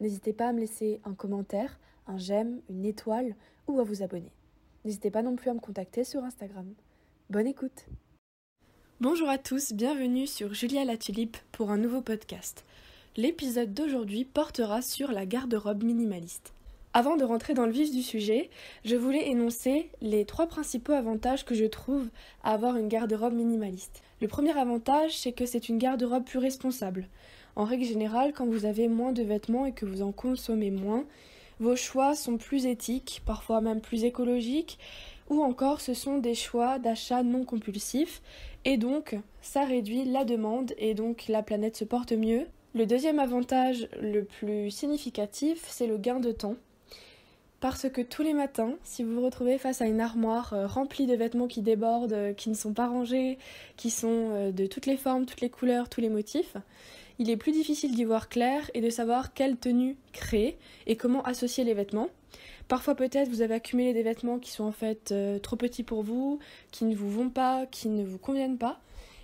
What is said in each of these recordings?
N'hésitez pas à me laisser un commentaire, un j'aime, une étoile ou à vous abonner. N'hésitez pas non plus à me contacter sur Instagram. Bonne écoute Bonjour à tous, bienvenue sur Julia la Tulipe pour un nouveau podcast. L'épisode d'aujourd'hui portera sur la garde-robe minimaliste. Avant de rentrer dans le vif du sujet, je voulais énoncer les trois principaux avantages que je trouve à avoir une garde-robe minimaliste. Le premier avantage, c'est que c'est une garde-robe plus responsable. En règle générale, quand vous avez moins de vêtements et que vous en consommez moins, vos choix sont plus éthiques, parfois même plus écologiques, ou encore ce sont des choix d'achat non compulsifs, et donc ça réduit la demande et donc la planète se porte mieux. Le deuxième avantage le plus significatif, c'est le gain de temps. Parce que tous les matins, si vous vous retrouvez face à une armoire euh, remplie de vêtements qui débordent, euh, qui ne sont pas rangés, qui sont euh, de toutes les formes, toutes les couleurs, tous les motifs, il est plus difficile d'y voir clair et de savoir quelle tenue créer et comment associer les vêtements. Parfois peut-être vous avez accumulé des vêtements qui sont en fait trop petits pour vous, qui ne vous vont pas, qui ne vous conviennent pas.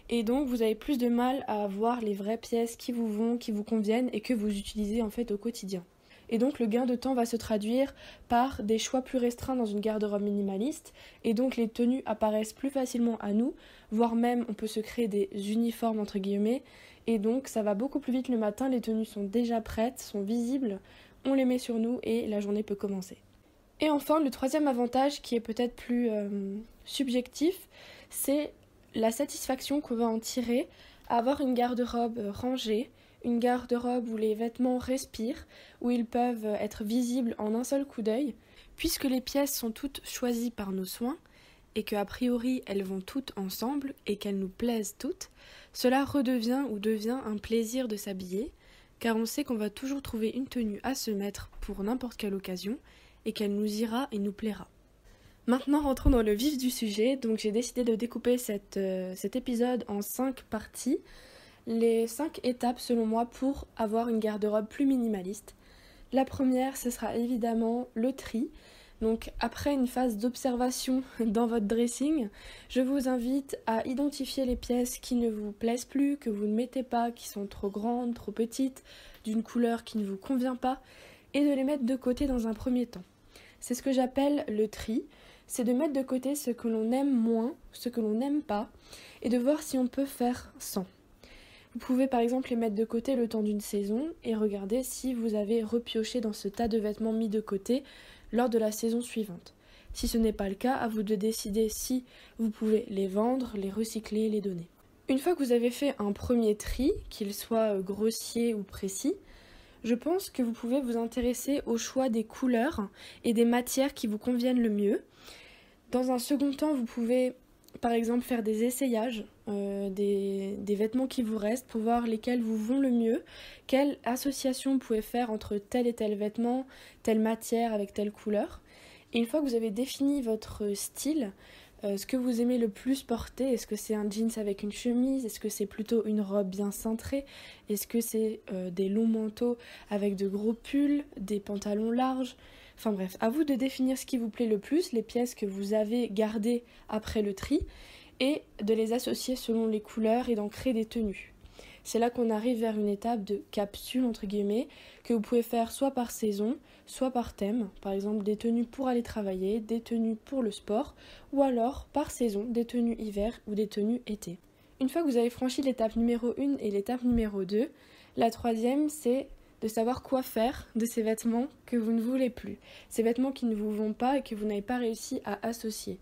Et donc vous avez plus de mal à voir les vraies pièces qui vous vont, qui vous conviennent et que vous utilisez en fait au quotidien. Et donc le gain de temps va se traduire par des choix plus restreints dans une garde-robe minimaliste, et donc les tenues apparaissent plus facilement à nous, voire même on peut se créer des uniformes entre guillemets, et donc ça va beaucoup plus vite le matin, les tenues sont déjà prêtes, sont visibles, on les met sur nous et la journée peut commencer. Et enfin, le troisième avantage qui est peut-être plus euh, subjectif, c'est la satisfaction qu'on va en tirer à avoir une garde-robe rangée, une garde-robe où les vêtements respirent, où ils peuvent être visibles en un seul coup d'œil, puisque les pièces sont toutes choisies par nos soins, et que a priori elles vont toutes ensemble et qu'elles nous plaisent toutes, cela redevient ou devient un plaisir de s'habiller, car on sait qu'on va toujours trouver une tenue à se mettre pour n'importe quelle occasion, et qu'elle nous ira et nous plaira. Maintenant rentrons dans le vif du sujet, donc j'ai décidé de découper euh, cet épisode en cinq parties les 5 étapes selon moi pour avoir une garde-robe plus minimaliste. La première, ce sera évidemment le tri. Donc après une phase d'observation dans votre dressing, je vous invite à identifier les pièces qui ne vous plaisent plus, que vous ne mettez pas, qui sont trop grandes, trop petites, d'une couleur qui ne vous convient pas, et de les mettre de côté dans un premier temps. C'est ce que j'appelle le tri, c'est de mettre de côté ce que l'on aime moins, ce que l'on n'aime pas, et de voir si on peut faire sans. Vous pouvez par exemple les mettre de côté le temps d'une saison et regarder si vous avez repioché dans ce tas de vêtements mis de côté lors de la saison suivante. Si ce n'est pas le cas, à vous de décider si vous pouvez les vendre, les recycler, les donner. Une fois que vous avez fait un premier tri, qu'il soit grossier ou précis, je pense que vous pouvez vous intéresser au choix des couleurs et des matières qui vous conviennent le mieux. Dans un second temps, vous pouvez par exemple faire des essayages euh, des, vêtements qui vous restent pour voir lesquels vous vont le mieux, quelle association vous pouvez faire entre tel et tel vêtement, telle matière avec telle couleur. Et une fois que vous avez défini votre style, euh, ce que vous aimez le plus porter, est-ce que c'est un jeans avec une chemise, est-ce que c'est plutôt une robe bien cintrée, est-ce que c'est euh, des longs manteaux avec de gros pulls, des pantalons larges, Enfin bref, à vous de définir ce qui vous plaît le plus, les pièces que vous avez gardées après le tri, et de les associer selon les couleurs et d'en créer des tenues. C'est là qu'on arrive vers une étape de capsule entre guillemets que vous pouvez faire soit par saison, soit par thème, par exemple des tenues pour aller travailler, des tenues pour le sport, ou alors par saison des tenues hiver ou des tenues été. Une fois que vous avez franchi l'étape numéro 1 et l'étape numéro 2, la troisième c'est de savoir quoi faire de ces vêtements que vous ne voulez plus, ces vêtements qui ne vous vont pas et que vous n'avez pas réussi à associer.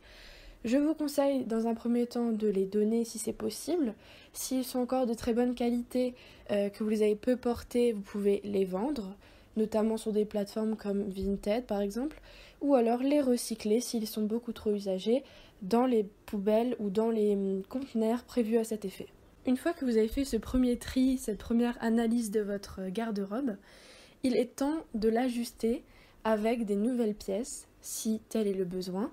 Je vous conseille dans un premier temps de les donner si c'est possible. S'ils sont encore de très bonne qualité, euh, que vous les avez peu portés, vous pouvez les vendre, notamment sur des plateformes comme Vinted par exemple, ou alors les recycler s'ils sont beaucoup trop usagés dans les poubelles ou dans les hum, conteneurs prévus à cet effet. Une fois que vous avez fait ce premier tri, cette première analyse de votre garde-robe, il est temps de l'ajuster avec des nouvelles pièces, si tel est le besoin,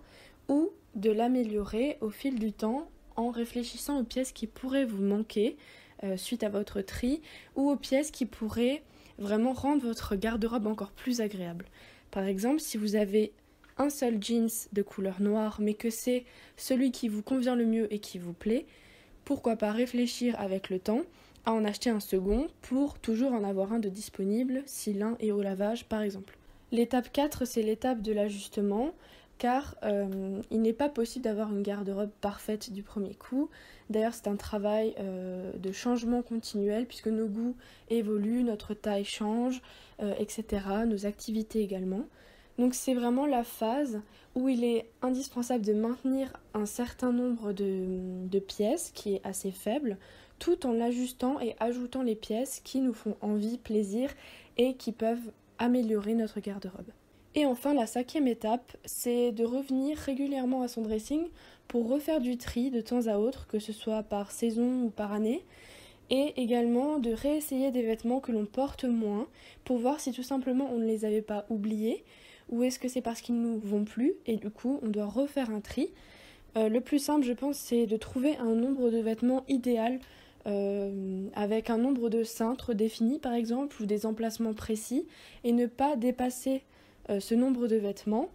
ou de l'améliorer au fil du temps en réfléchissant aux pièces qui pourraient vous manquer euh, suite à votre tri ou aux pièces qui pourraient vraiment rendre votre garde-robe encore plus agréable. Par exemple, si vous avez un seul jeans de couleur noire mais que c'est celui qui vous convient le mieux et qui vous plaît, pourquoi pas réfléchir avec le temps à en acheter un second pour toujours en avoir un de disponible si l'un est au lavage par exemple. L'étape 4, c'est l'étape de l'ajustement car euh, il n'est pas possible d'avoir une garde-robe parfaite du premier coup. D'ailleurs, c'est un travail euh, de changement continuel puisque nos goûts évoluent, notre taille change, euh, etc., nos activités également. Donc c'est vraiment la phase où il est indispensable de maintenir un certain nombre de, pièces qui est assez faible, tout en l'ajustant et ajoutant les pièces qui nous font envie, plaisir et qui peuvent améliorer notre garde-robe. Et enfin, la cinquième étape, c'est de revenir régulièrement à son dressing pour refaire du tri de temps à autre, que ce soit par saison ou par année, et également de réessayer des vêtements que l'on porte moins pour voir si tout simplement on ne les avait pas oubliés ou est-ce que c'est parce qu'ils ne nous vont plus et du coup on doit refaire un tri. Euh, le plus simple je pense c'est de trouver un nombre de vêtements idéal euh, avec un nombre de cintres définis par exemple ou des emplacements précis et ne pas dépasser ce nombre de vêtements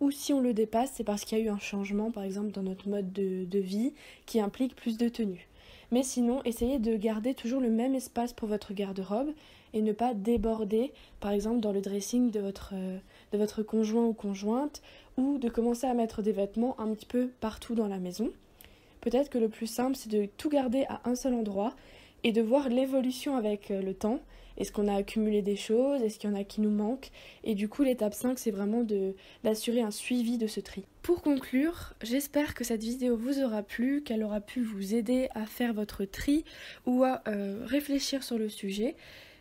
ou si on le dépasse c'est parce qu'il y a eu un changement par exemple dans notre mode de, de vie qui implique plus de tenues. Mais sinon, essayez de garder toujours le même espace pour votre garde-robe et ne pas déborder, par exemple, dans le dressing de votre, euh, de votre conjoint ou conjointe, ou de commencer à mettre des vêtements un petit peu partout dans la maison. Peut-être que le plus simple, c'est de tout garder à un seul endroit et de voir l'évolution avec euh, le temps. Est-ce qu'on a accumulé des choses? Est-ce qu'il y en a qui nous manquent? Et du coup, l'étape 5, c'est vraiment d'assurer un suivi de ce tri. Pour conclure, j'espère que cette vidéo vous aura plu, qu'elle aura pu vous aider à faire votre tri ou à euh, réfléchir sur le sujet.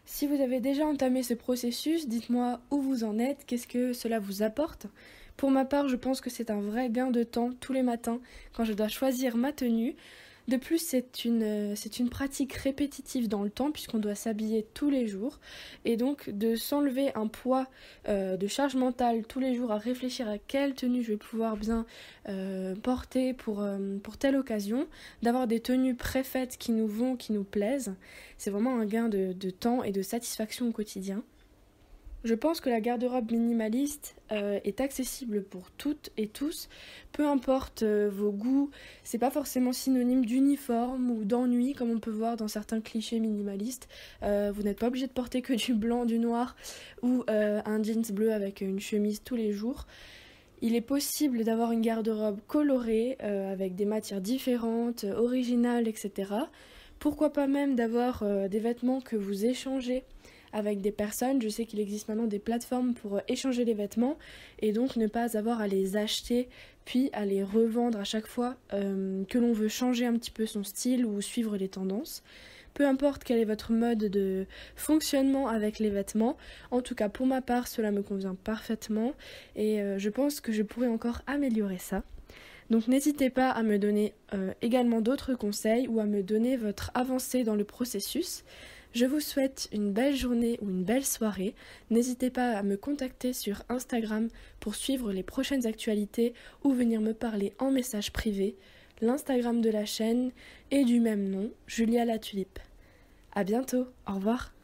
Si vous avez déjà entamé ce processus, dites-moi où vous en êtes, qu'est-ce que cela vous apporte. Pour ma part, je pense que c'est un vrai gain de temps tous les matins quand je dois choisir ma tenue. De plus, c'est une, euh, c'est une pratique répétitive dans le temps puisqu'on doit s'habiller tous les jours. Et donc de s'enlever un poids euh, de charge mentale tous les jours à réfléchir à quelle tenue je vais pouvoir bien euh, porter pour, pour telle occasion, d'avoir des tenues préfaites qui nous vont, qui nous plaisent, c'est vraiment un gain de temps et de satisfaction au quotidien. Je pense que la garde-robe minimaliste euh, est accessible pour toutes et tous, peu importe euh, vos goûts. C'est pas forcément synonyme d'uniforme ou d'ennui comme on peut voir dans certains clichés minimalistes. Euh, vous n'êtes pas obligé de porter que du blanc, du noir ou un jeans bleu avec une chemise tous les jours. Il est possible d'avoir une garde-robe colorée avec des matières différentes, originales, etc. Pourquoi pas même d'avoir des vêtements que vous échangez avec des personnes. Je sais qu'il existe maintenant des plateformes pour euh, échanger les vêtements et donc ne pas avoir à les acheter puis à les revendre à chaque fois euh, que l'on veut changer un petit peu son style ou suivre les tendances. Peu importe quel est votre mode de fonctionnement avec les vêtements, en tout cas pour ma part cela me convient parfaitement et euh, je pense que je pourrais encore améliorer ça. Donc n'hésitez pas à me donner également d'autres conseils ou à me donner votre avancée dans le processus. Je vous souhaite une belle journée ou une belle soirée. N'hésitez pas à me contacter sur Instagram pour suivre les prochaines actualités ou venir me parler en message privé. L'Instagram de la chaîne est du même nom, Julia la Tulipe. À bientôt, au revoir.